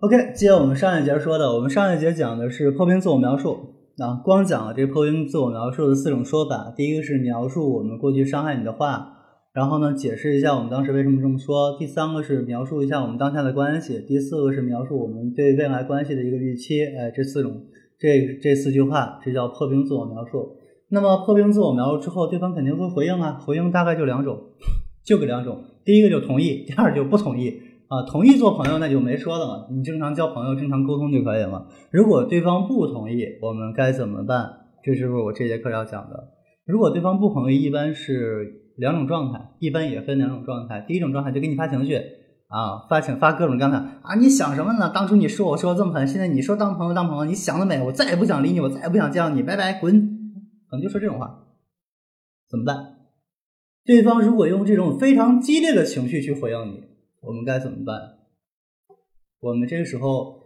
OK，接我们上一节说的，我们上一节讲的是破冰自我描述啊，光讲了这破冰自我描述的四种说法。第一个是描述我们过去伤害你的话，然后呢解释一下我们当时为什么这么说。第三个是描述一下我们当下的关系。第四个是描述我们对未来关系的一个预期。哎，这四种这这四句话，这叫破冰自我描述。那么破冰自我描述之后，对方肯定会回应啊，回应大概就两种，就个两种。第一个就同意，第二就不同意。啊，同意做朋友那就没说的了，你正常交朋友、正常沟通就可以了。如果对方不同意，我们该怎么办？这是不是我这节课要讲的？如果对方不同意，一般是两种状态，一般也分两种状态。第一种状态就给你发情绪啊，发情发各种状态啊，你想什么呢？当初你说我说的这么狠，现在你说当朋友当朋友，你想得美！我再也不想理你，我再也不想见到你，拜拜，滚！可能就说这种话，怎么办？对方如果用这种非常激烈的情绪去回应你。我们该怎么办？我们这个时候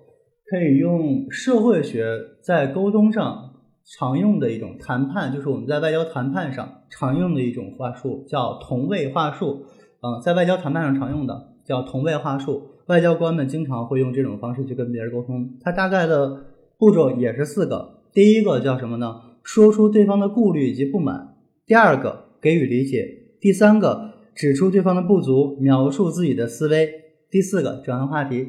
可以用社会学在沟通上常用的一种谈判，就是我们在外交谈判上常用的一种话术，叫同位话术。嗯，在外交谈判上常用的叫同位话术，外交官们经常会用这种方式去跟别人沟通。它大概的步骤也是四个：第一个叫什么呢？说出对方的顾虑以及不满；第二个给予理解；第三个。指出对方的不足，描述自己的思维。第四个转换话题。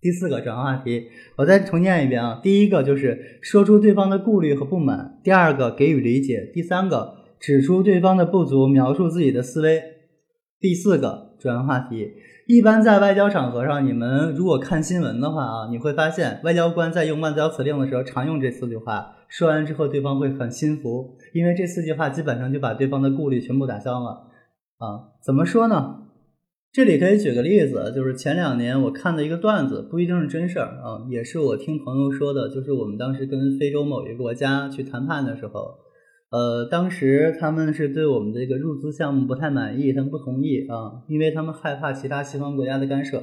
第四个转换话题，我再重念一遍啊。第一个就是说出对方的顾虑和不满。第二个给予理解。第三个指出对方的不足，描述自己的思维。第四个转换话题。一般在外交场合上，你们如果看新闻的话啊，你会发现外交官在用外交辞令的时候常用这四句话。说完之后，对方会很心服，因为这四句话基本上就把对方的顾虑全部打消了。啊，怎么说呢？这里可以举个例子，就是前两年我看的一个段子，不一定是真事儿啊，也是我听朋友说的。就是我们当时跟非洲某一个国家去谈判的时候，呃，当时他们是对我们这个入资项目不太满意，他们不同意啊，因为他们害怕其他西方国家的干涉。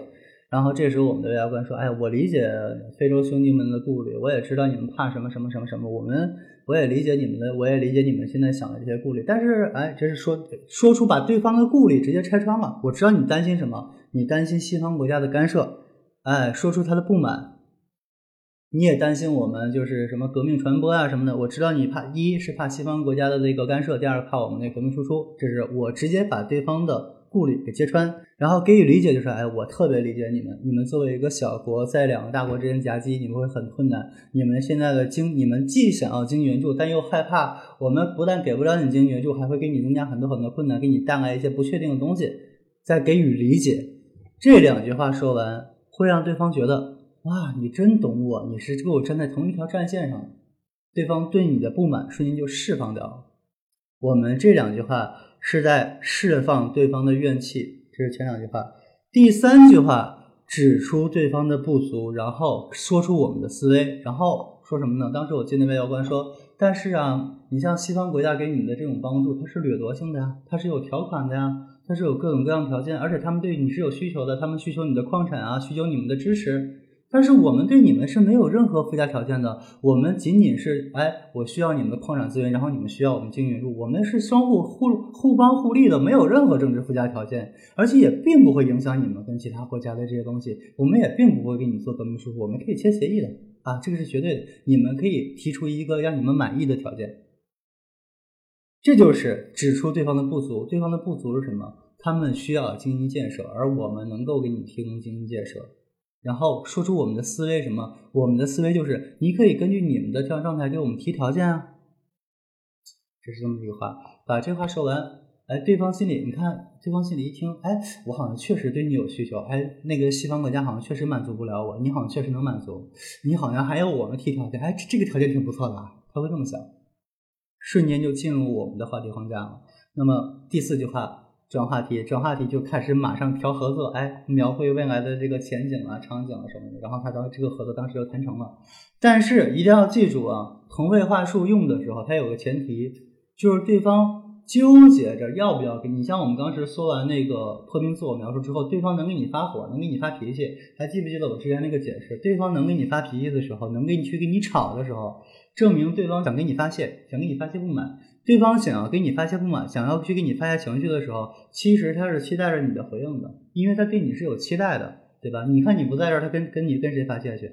然后这时候我们的外交官说：“哎，我理解非洲兄弟们的顾虑，我也知道你们怕什么什么什么什么，我们我也理解你们的，我也理解你们现在想的这些顾虑。但是，哎，这是说说出把对方的顾虑直接拆穿了。我知道你担心什么，你担心西方国家的干涉，哎，说出他的不满，你也担心我们就是什么革命传播啊什么的。我知道你怕一是怕西方国家的那个干涉，第二怕我们那革命输出。这是我直接把对方的。”顾虑给揭穿，然后给予理解，就是哎，我特别理解你们。你们作为一个小国，在两个大国之间夹击，你们会很困难。你们现在的经，你们既想要经济援助，但又害怕我们不但给不了你经济援助，还会给你增加很多很多困难，给你带来一些不确定的东西。再给予理解，这两句话说完，会让对方觉得哇，你真懂我，你是跟我站在同一条战线上。对方对你的不满瞬间就释放掉了。我们这两句话。是在释放对方的怨气，这是前两句话。第三句话指出对方的不足，然后说出我们的思维，然后说什么呢？当时我记得外交官说：“但是啊，你像西方国家给你的这种帮助，它是掠夺性的呀，它是有条款的呀，它是有各种各样条件，而且他们对你是有需求的，他们需求你的矿产啊，需求你们的支持。”但是我们对你们是没有任何附加条件的，我们仅仅是，哎，我需要你们的矿产资源，然后你们需要我们经营援助，我们是相互互互帮互利的，没有任何政治附加条件，而且也并不会影响你们跟其他国家的这些东西，我们也并不会给你做革命输出，我们可以签协议的，啊，这个是绝对的，你们可以提出一个让你们满意的条件，这就是指出对方的不足，对方的不足是什么？他们需要经济建设，而我们能够给你提供经济建设。然后说出我们的思维什么？我们的思维就是，你可以根据你们的这样状态给我们提条件啊。这是这么一句话。把这话说完，哎，对方心里，你看，对方心里一听，哎，我好像确实对你有需求，哎，那个西方国家好像确实满足不了我，你好像确实能满足，你好像还要我们提条件，哎，这个条件挺不错的啊，他会这么想，瞬间就进入我们的话题框架了。那么第四句话。转话题，转话题就开始马上调合作，哎，描绘未来的这个前景啊、场景啊什么的。然后他当这个合作当时就谈成了。但是一定要记住啊，同位话术用的时候，它有个前提，就是对方纠结着要不要给你。像我们当时说完那个破冰自我描述之后，对方能给你发火，能给你发脾气，还记不记得我之前那个解释？对方能给你发脾气的时候，能给你去给你吵的时候，证明对方想给你发泄，想给你发泄不满。对方想要给你发泄不满，想要去给你发泄情绪的时候，其实他是期待着你的回应的，因为他对你是有期待的，对吧？你看你不在这儿，他跟跟你跟谁发泄去？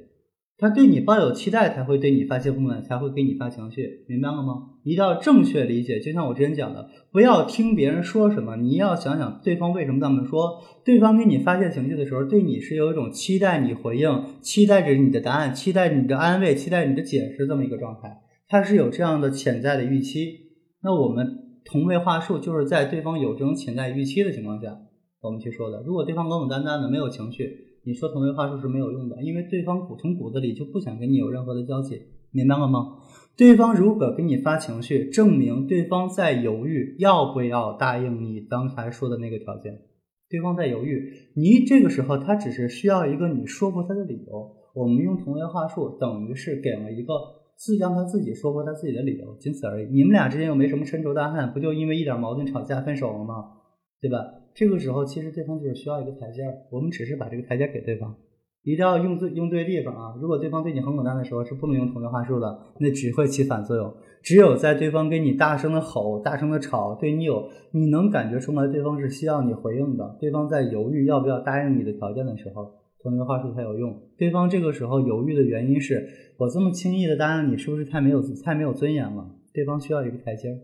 他对你抱有期待，才会对你发泄不满，才会给你发情绪，明白了吗？一定要正确理解，就像我之前讲的，不要听别人说什么，你要想想对方为什么这么说。对方给你发泄情绪的时候，对你是有一种期待你回应，期待着你的答案，期待你的安慰，期待你的解释这么一个状态，他是有这样的潜在的预期。那我们同位话术就是在对方有这种潜在预期的情况下，我们去说的。如果对方冷冷淡淡的，没有情绪。你说同位话术是没有用的，因为对方从骨子里就不想跟你有任何的交集，明白了吗？对方如果给你发情绪，证明对方在犹豫要不要答应你刚才说的那个条件。对方在犹豫，你这个时候他只是需要一个你说服他的理由。我们用同位话术，等于是给了一个自让他自己说服他自己的理由，仅此而已。你们俩之间又没什么深仇大恨，不就因为一点矛盾吵架分手了吗？对吧？这个时候，其实对方就是需要一个台阶儿，我们只是把这个台阶给对方，一定要用对用对地方啊！如果对方对你很冷淡的时候，是不能用同位话术的，那只会起反作用。只有在对方跟你大声的吼、大声的吵，对你有你能感觉出来对方是需要你回应的，对方在犹豫要不要答应你的条件的时候，同位话术才有用。对方这个时候犹豫的原因是我这么轻易的答应你，是不是太没有太没有尊严了？对方需要一个台阶，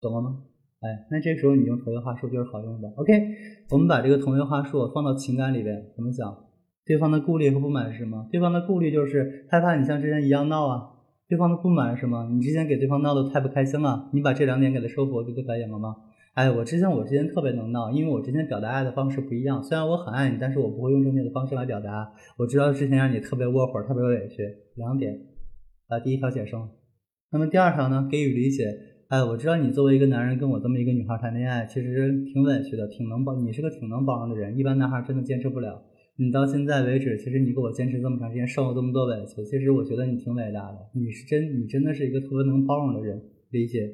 懂了吗？哎，那这时候你用同位话术就是好用的。OK，我们把这个同位话术放到情感里边，怎么讲？对方的顾虑和不满是什么？对方的顾虑就是害怕你像之前一样闹啊。对方的不满是什么？你之前给对方闹得太不开心了，你把这两点给他说服，就可以了吗？哎，我之前我之前特别能闹，因为我之前表达爱的方式不一样。虽然我很爱你，但是我不会用正面的方式来表达。我知道之前让你特别窝火，特别委屈。两点，把第一条解释。那么第二条呢？给予理解。哎，我知道你作为一个男人跟我这么一个女孩谈恋爱，其实挺委屈的，挺能包，你是个挺能包容的人，一般男孩真的坚持不了。你到现在为止，其实你给我坚持这么长时间，受了这么多委屈，其实我觉得你挺伟大的，你是真，你真的是一个特别能包容的人，理解。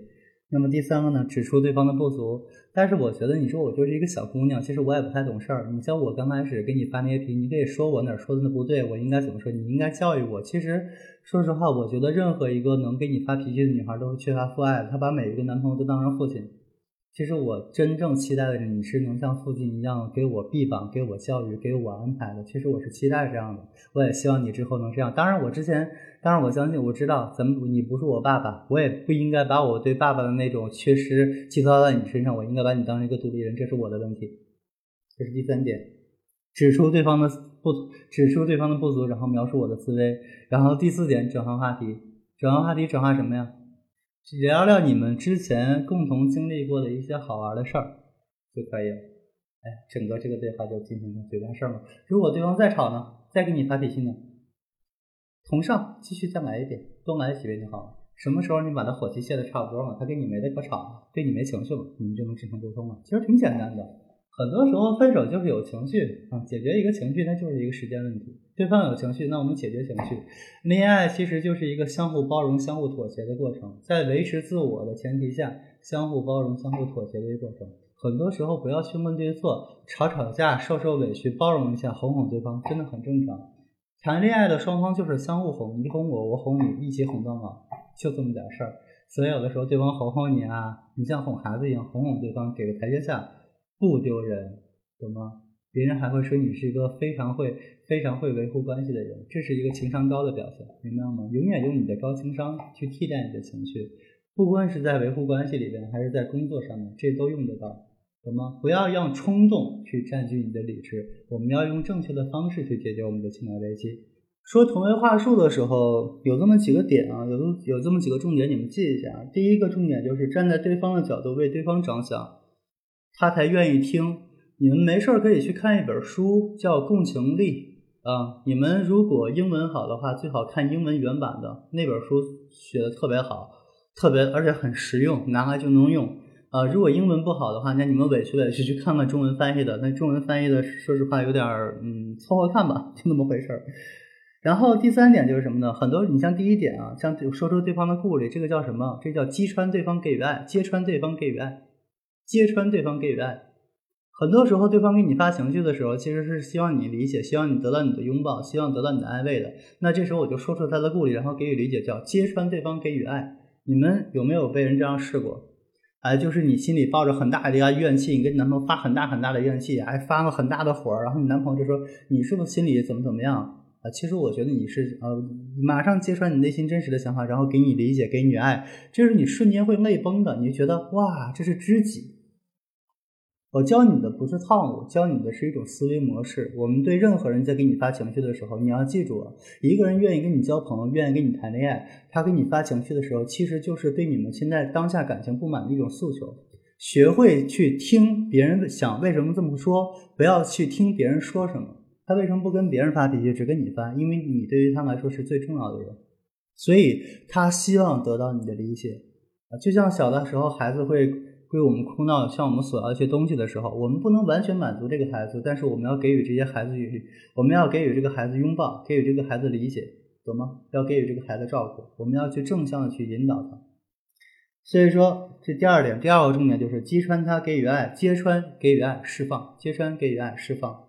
那么第三个呢，指出对方的不足。但是我觉得你说我就是一个小姑娘，其实我也不太懂事儿。你像我刚开始给你发那些脾气，你可以说我哪儿说的不对，我应该怎么说？你应该教育我。其实说实话，我觉得任何一个能给你发脾气的女孩都是缺乏父爱，她把每一个男朋友都当成父亲。其实我真正期待的是，你是能像父亲一样给我臂膀、给我教育、给我安排的。其实我是期待这样的，我也希望你之后能这样。当然，我之前，当然我相信，我知道咱们你不是我爸爸，我也不应该把我对爸爸的那种缺失寄托在你身上。我应该把你当成一个独立人，这是我的问题。这是第三点，指出对方的不，指出对方的不足，然后描述我的思维。然后第四点，转换话题，转换话题，转化什么呀？聊聊你们之前共同经历过的一些好玩的事儿就可以了。哎，整个这个对话就进行到这完事儿了。如果对方再吵呢，再给你发脾气呢，同上继续再来一遍，多来几遍就好了。什么时候你把他火气泄的差不多了，他跟你没得可吵了，对你没情绪了，你们就能正常沟通了。其实挺简单的。很多时候分手就是有情绪啊，解决一个情绪，那就是一个时间问题。对方有情绪，那我们解决情绪。恋爱其实就是一个相互包容、相互妥协的过程，在维持自我的前提下，相互包容、相互妥协的一个过程。很多时候不要去问对错，吵吵架、受受委屈，包容一下，哄哄对方，真的很正常。谈恋爱的双方就是相互哄，你哄我，我哄你，一起哄到老，就这么点事儿。所以有的时候对方哄哄你啊，你像哄孩子一样哄哄对方，给个台阶下。不丢人，懂吗？别人还会说你是一个非常会、非常会维护关系的人，这是一个情商高的表现，明白吗？永远用你的高情商去替代你的情绪，不管是在维护关系里边，还是在工作上面，这都用得到，懂吗？不要让冲动去占据你的理智，我们要用正确的方式去解决我们的情感危机。说同位话术的时候，有这么几个点啊，有有这么几个重点，你们记一下。第一个重点就是站在对方的角度为对方着想。他才愿意听。你们没事儿可以去看一本书，叫《共情力》啊。你们如果英文好的话，最好看英文原版的那本书，写的特别好，特别而且很实用，拿来就能用啊。如果英文不好的话，那你们委屈委屈去看看中文翻译的。那中文翻译的，说实话有点儿嗯，凑合看吧，就那么回事儿。然后第三点就是什么呢？很多你像第一点啊，像说出对方的顾虑，这个叫什么？这叫击穿对方给予爱，揭穿对方给予爱。揭穿对方给予的爱，很多时候对方给你发情绪的时候，其实是希望你理解，希望你得到你的拥抱，希望得到你的安慰的。那这时候我就说出他的顾虑，然后给予理解，叫揭穿对方给予爱。你们有没有被人这样试过？哎，就是你心里抱着很大的一个怨气，你跟你男朋友发很大很大的怨气，还发了很大的火，然后你男朋友就说你是不是心里怎么怎么样啊？其实我觉得你是呃，马上揭穿你内心真实的想法，然后给你理解，给你爱，这是你瞬间会泪崩的，你就觉得哇，这是知己。我教你的不是套路，教你的是一种思维模式。我们对任何人在给你发情绪的时候，你要记住，一个人愿意跟你交朋友，愿意跟你谈恋爱，他给你发情绪的时候，其实就是对你们现在当下感情不满的一种诉求。学会去听别人想为什么这么说，不要去听别人说什么。他为什么不跟别人发脾气，只跟你发？因为你对于他来说是最重要的人，所以他希望得到你的理解。就像小的时候，孩子会。对我们哭闹，向我们索要一些东西的时候，我们不能完全满足这个孩子，但是我们要给予这些孩子，我们要给予这个孩子拥抱，给予这个孩子理解，懂吗？要给予这个孩子照顾，我们要去正向的去引导他。所以说，这第二点，第二个重点就是击穿他，给予爱，揭穿给予爱，释放，揭穿给予爱，释放。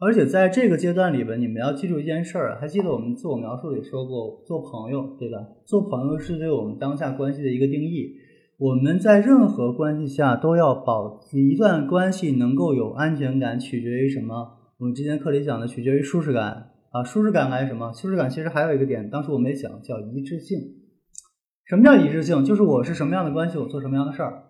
而且在这个阶段里边，你们要记住一件事儿，还记得我们自我描述里说过，做朋友，对吧？做朋友是对我们当下关系的一个定义。我们在任何关系下都要保一段关系能够有安全感，取决于什么？我们之前课里讲的，取决于舒适感啊。舒适感还是什么？舒适感其实还有一个点，当时我没讲，叫一致性。什么叫一致性？就是我是什么样的关系，我做什么样的事儿。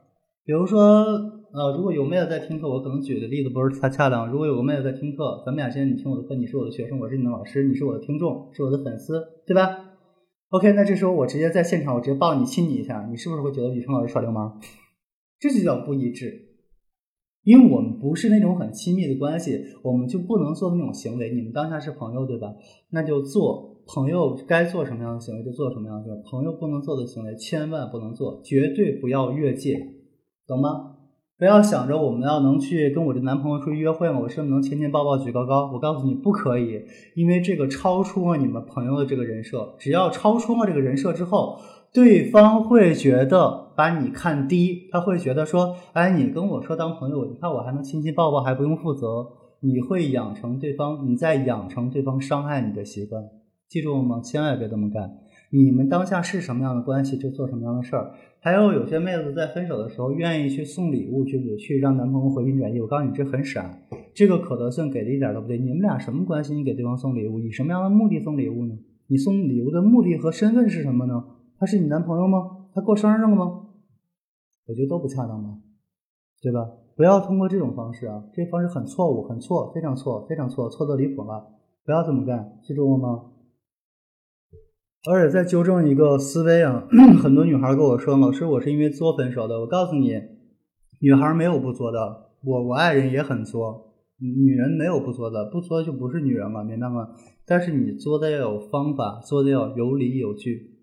比如说，呃，如果有妹子在听课，我可能举的例子不是太恰当。如果有个妹子在听课，咱们俩现在你听我的课，你是我的学生，我是你的老师，你是我的听众，是我的粉丝，对吧？OK，那这时候我直接在现场，我直接抱你亲你一下，你是不是会觉得李成老师耍流氓？这就叫不一致，因为我们不是那种很亲密的关系，我们就不能做那种行为。你们当下是朋友，对吧？那就做朋友该做什么样的行为就做什么样的，朋友不能做的行为千万不能做，绝对不要越界，懂吗？不要想着我们要能去跟我这男朋友出去约会吗？我是不是能亲亲抱抱举高高？我告诉你不可以，因为这个超出了你们朋友的这个人设。只要超出了这个人设之后，对方会觉得把你看低，他会觉得说，哎，你跟我说当朋友，你看我还能亲亲抱抱，还不用负责。你会养成对方，你在养成对方伤害你的习惯，记住了吗？千万别这么干。你们当下是什么样的关系，就做什么样的事儿。还有有些妹子在分手的时候，愿意去送礼物，去去让男朋友回心转意。我告诉你，这很傻，这个可得性给的一点都不对。你们俩什么关系？你给对方送礼物，以什么样的目的送礼物呢？你送礼物的目的和身份是什么呢？他是你男朋友吗？他过生日了吗？我觉得都不恰当吧，对吧？不要通过这种方式啊，这方式很错误，很错，非常错，非常错，错的离谱了。不要这么干，记住了吗？而且再纠正一个思维啊，很多女孩跟我说：“老师，我是因为作分手的。”我告诉你，女孩没有不作的，我我爱人也很作，女人没有不作的，不作就不是女人了，明白吗？但是你作的要有方法，作的要有理有据。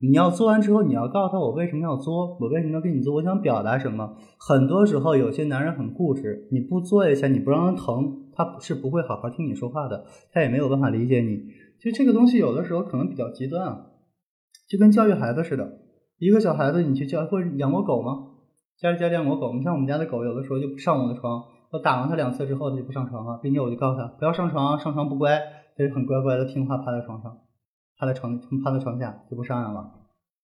你要做完之后，你要告诉他我为什么要作，我为什么要跟你做，我想表达什么。很多时候，有些男人很固执，你不作一下，你不让他疼，他是不会好好听你说话的，他也没有办法理解你。就这个东西，有的时候可能比较极端啊，就跟教育孩子似的。一个小孩子，你去教，或者养过狗吗？家里家里养过狗？你像我们家的狗，有的时候就不上我的床，我打完它两次之后，它就不上床了，并且我就告诉它不要上床，上床不乖，它就很乖乖的听话趴在床上。趴在床趴在床下就不上来了。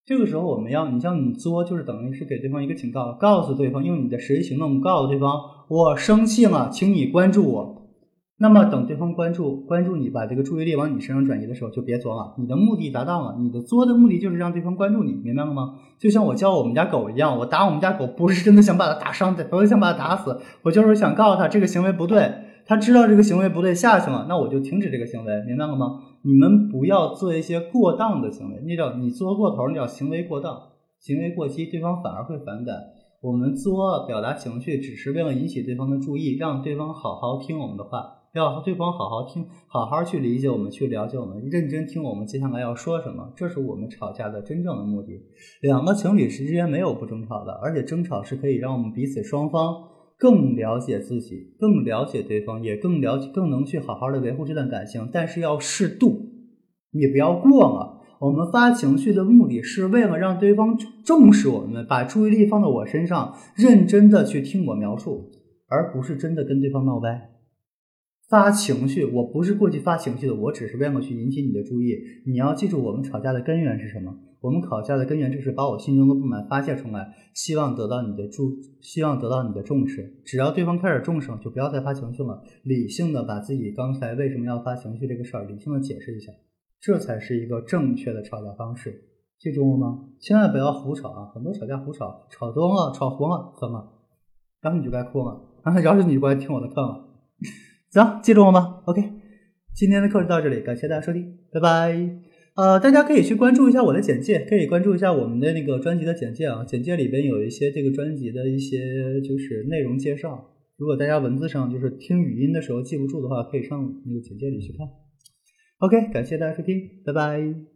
这个时候我们要，你像你作，就是等于是给对方一个警告，告诉对方用你的实际行动告诉对方，我生气了，请你关注我。那么等对方关注关注你，把这个注意力往你身上转移的时候，就别作了。你的目的达到了，你的作的目的就是让对方关注你，明白了吗？就像我教我们家狗一样，我打我们家狗不是真的想把它打伤，不是想把它打死，我就是想告诉他这个行为不对。他知道这个行为不对下去了，那我就停止这个行为，明白了吗？你们不要做一些过当的行为，那叫你作过头，那叫行为过当，行为过激，对方反而会反感。我们作表达情绪，只是为了引起对方的注意，让对方好好听我们的话，要和对方好好听，好好去理解我们，去了解我们，认真听我们接下来要说什么，这是我们吵架的真正的目的。两个情侣之间没有不争吵的，而且争吵是可以让我们彼此双方。更了解自己，更了解对方，也更了解，更能去好好的维护这段感情。但是要适度，你不要过了。我们发情绪的目的是为了让对方重视我们，把注意力放到我身上，认真的去听我描述，而不是真的跟对方闹掰。发情绪，我不是过去发情绪的，我只是为了去引起你的注意。你要记住，我们吵架的根源是什么？我们吵架的根源就是把我心中的不满发泄出来，希望得到你的注，希望得到你的重视。只要对方开始重视，就不要再发情绪了，理性的把自己刚才为什么要发情绪这个事儿理性的解释一下，这才是一个正确的吵架方式。记住了吗？千万不要胡吵啊！很多吵架胡吵，吵多了，吵红了，怎么？然后你就该哭了，然后你就该听我的课了。行，记住了吗？OK，今天的课就到这里，感谢大家收听，拜拜。呃，大家可以去关注一下我的简介，可以关注一下我们的那个专辑的简介啊，简介里边有一些这个专辑的一些就是内容介绍。如果大家文字上就是听语音的时候记不住的话，可以上那个简介里去看。OK，感谢大家收听，拜拜。